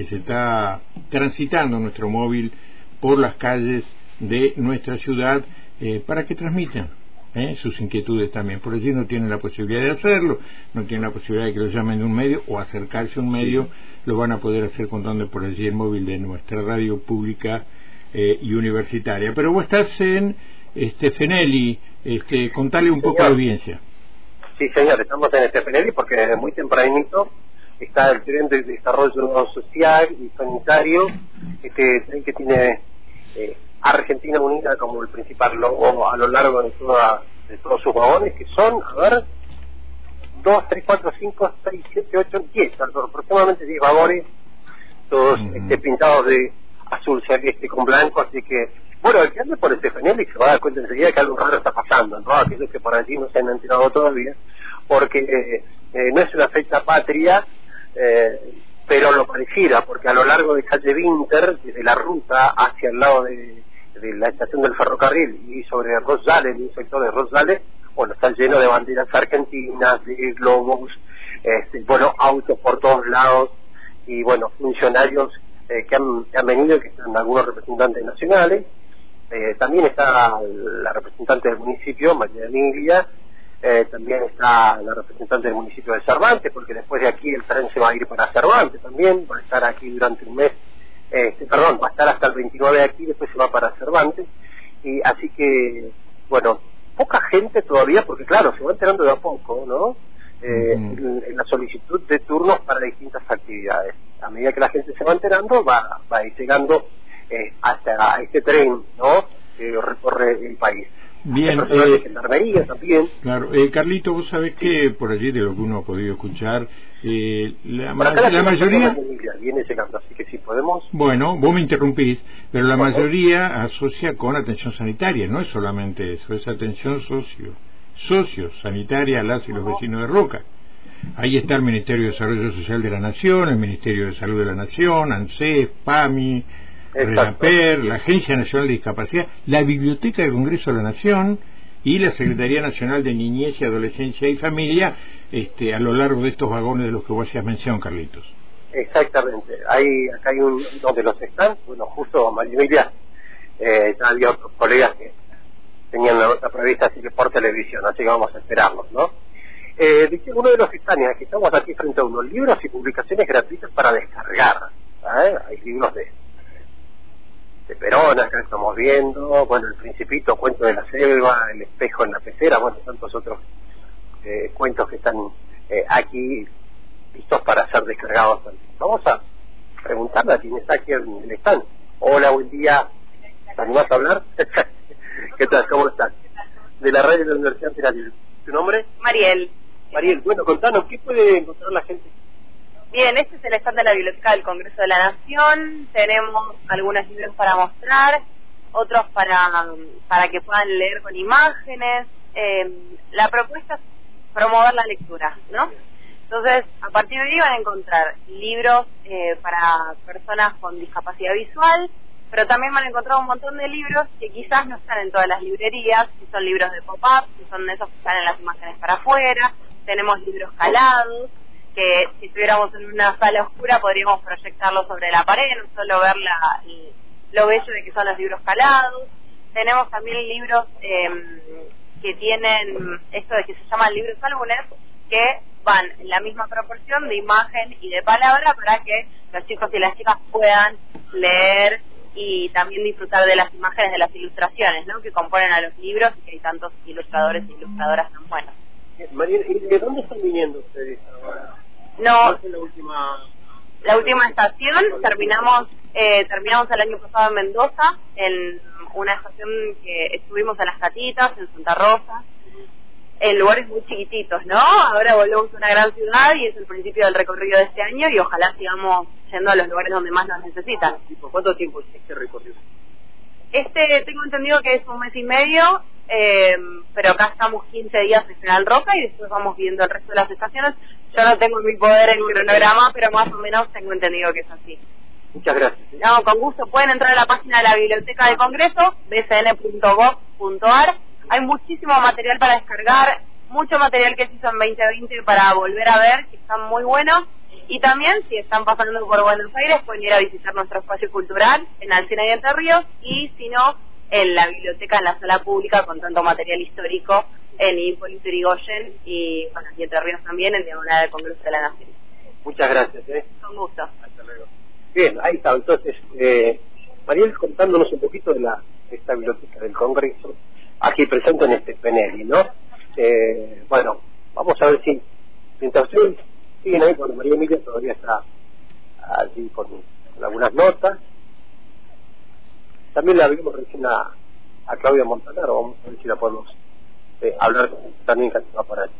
que se está transitando nuestro móvil por las calles de nuestra ciudad eh, para que transmitan ¿eh? sus inquietudes también. Por allí no tienen la posibilidad de hacerlo, no tienen la posibilidad de que lo llamen de un medio o acercarse a un medio, lo van a poder hacer contando por allí el móvil de nuestra radio pública eh, y universitaria. Pero vos estás en este Fenelli, este, contale un poco a la audiencia. Sí, señor, estamos en este Fenelli porque desde muy tempranito está el tren de desarrollo social y sanitario, este tren que tiene eh, Argentina Unida como el principal logo a lo largo de, toda, de todos sus vagones, que son, a ver, 2, 3, 4, 5, 6, 7, 8, 10, aproximadamente 10 vagones, todos este, pintados de azul celeste con blanco, así que, bueno, el que ande por este y se va a dar cuenta enseguida que algo raro está pasando, ¿no? Aquellos que por allí no se han enterado todavía, porque eh, no es una fecha patria, eh, pero lo pareciera, porque a lo largo de calle Winter, desde la ruta hacia el lado de, la estación del ferrocarril y sobre Rosales, un sector de Rosales, bueno, está lleno de banderas argentinas, de globos, este, bueno, autos por todos lados y, bueno, funcionarios eh, que, han, que, han, venido, que son algunos representantes nacionales. Eh, también está la representante del municipio, María Emilia, eh, también está la representante del municipio de Cervantes, porque después de aquí el tren se va a ir para Cervantes también, va a estar aquí durante un mes, este, perdón, va a estar hasta el 29 de aquí, después se va para Cervantes, y así que, bueno, poca gente todavía, porque claro, se va enterando de a poco, ¿no? Eh, en, la solicitud de turnos para distintas actividades. A medida que la gente se va enterando, va, va a ir llegando eh, hasta este tren, ¿no? Que recorre el país. Bien, eh, también. Claro, eh, Carlito, vos sabés que por allí de lo que uno ha podido escuchar, eh, la, mayoría... Viene llegando, así que si podemos... Bueno, vos me interrumpís, pero la mayoría asocia con atención sanitaria, no es solamente eso, es atención socio, socio sanitaria a las y los vecinos de Roca. Ahí está el Ministerio de Desarrollo Social de la Nación, el Ministerio de Salud de la Nación, ANSES, PAMI, RENAPER, la Agencia Nacional de Discapacidad, la Biblioteca del Congreso de la Nación y la Secretaría Nacional de Niñez y Adolescencia y Familia este, a lo largo de estos vagones de los que vos hacías mención, Carlitos. Exactamente. Hay, acá hay un donde los están, bueno, justo María eh, había otros colegas que tenían la nota prevista así que por televisión, así que vamos a esperarlos, ¿no? Eh, dice uno de los están, que estamos aquí frente a unos libros y publicaciones gratuitas para descargar. ¿eh? Hay libros de de Perón, acá estamos viendo, bueno, El Principito, Cuento de la Selva, El Espejo en la Pecera, bueno, tantos otros eh, cuentos que están eh, aquí listos para ser descargados. Vamos a preguntarle a quien está aquí en el stand. Hola, buen día. ¿Te animás a hablar? ¿Qué tal? ¿Cómo estás? De la radio de la Universidad Nacional. ¿Tu nombre? Mariel. Mariel, bueno, contanos, ¿qué puede encontrar la gente Bien, este es el stand de la Biblioteca del Congreso de la Nación. Tenemos algunos libros para mostrar, otros para, para que puedan leer con imágenes. Eh, la propuesta es promover la lectura, ¿no? Entonces, a partir de ahí van a encontrar libros eh, para personas con discapacidad visual, pero también van a encontrar un montón de libros que quizás no están en todas las librerías, que son libros de pop-up, que son esos que están en las imágenes para afuera. Tenemos libros calados, que si estuviéramos en una sala oscura podríamos proyectarlo sobre la pared, no solo ver la, lo bello de que son los libros calados. Tenemos también libros em, que tienen esto de que se llaman libros álbumes, que van en la misma proporción de imagen y de palabra para que los chicos y las chicas puedan leer y también disfrutar de las imágenes de las ilustraciones ¿no? que componen a los libros y que hay tantos ilustradores e ilustradoras tan buenos. María, ¿de dónde están viniendo ustedes ahora? No. la última? La última estación terminamos eh, terminamos el año pasado en Mendoza, en una estación que estuvimos en Las Catitas, en Santa Rosa, en lugares muy chiquititos, ¿no? Ahora volvemos a una gran ciudad y es el principio del recorrido de este año y ojalá sigamos yendo a los lugares donde más nos necesitan. ¿Cuánto tiempo es este recorrido? Este tengo entendido que es un mes y medio, eh, pero acá estamos 15 días en General Roca y después vamos viendo el resto de las estaciones. Yo no tengo mi poder en el cronograma, pero más o menos tengo entendido que es así. Muchas gracias. No, con gusto. Pueden entrar a la página de la Biblioteca del Congreso, bcn.gov.ar. Hay muchísimo material para descargar, mucho material que se hizo en 2020 para volver a ver, que están muy buenos. Y también, si están pasando por Buenos Aires, pueden ir a visitar nuestro espacio cultural en Alcina y Entre Ríos, y si no, en la biblioteca, en la sala pública, con tanto material histórico en Hipólito Yrigoyen y, bueno, y Entre Ríos también, en diagonal del Congreso de la Nación. Muchas gracias. ¿eh? Con gusto. Hasta luego. Bien, ahí está. Entonces, eh, Mariel contándonos un poquito de la esta biblioteca del Congreso, aquí presente en este Penelli, ¿no? Eh, bueno, vamos a ver si, mientras ustedes siguen ahí, con María Emilia todavía está allí con, algunas notas. También la vimos recién a, a Claudia Montanaro, vamos a ver si la podemos eh, hablar también que va por ahí.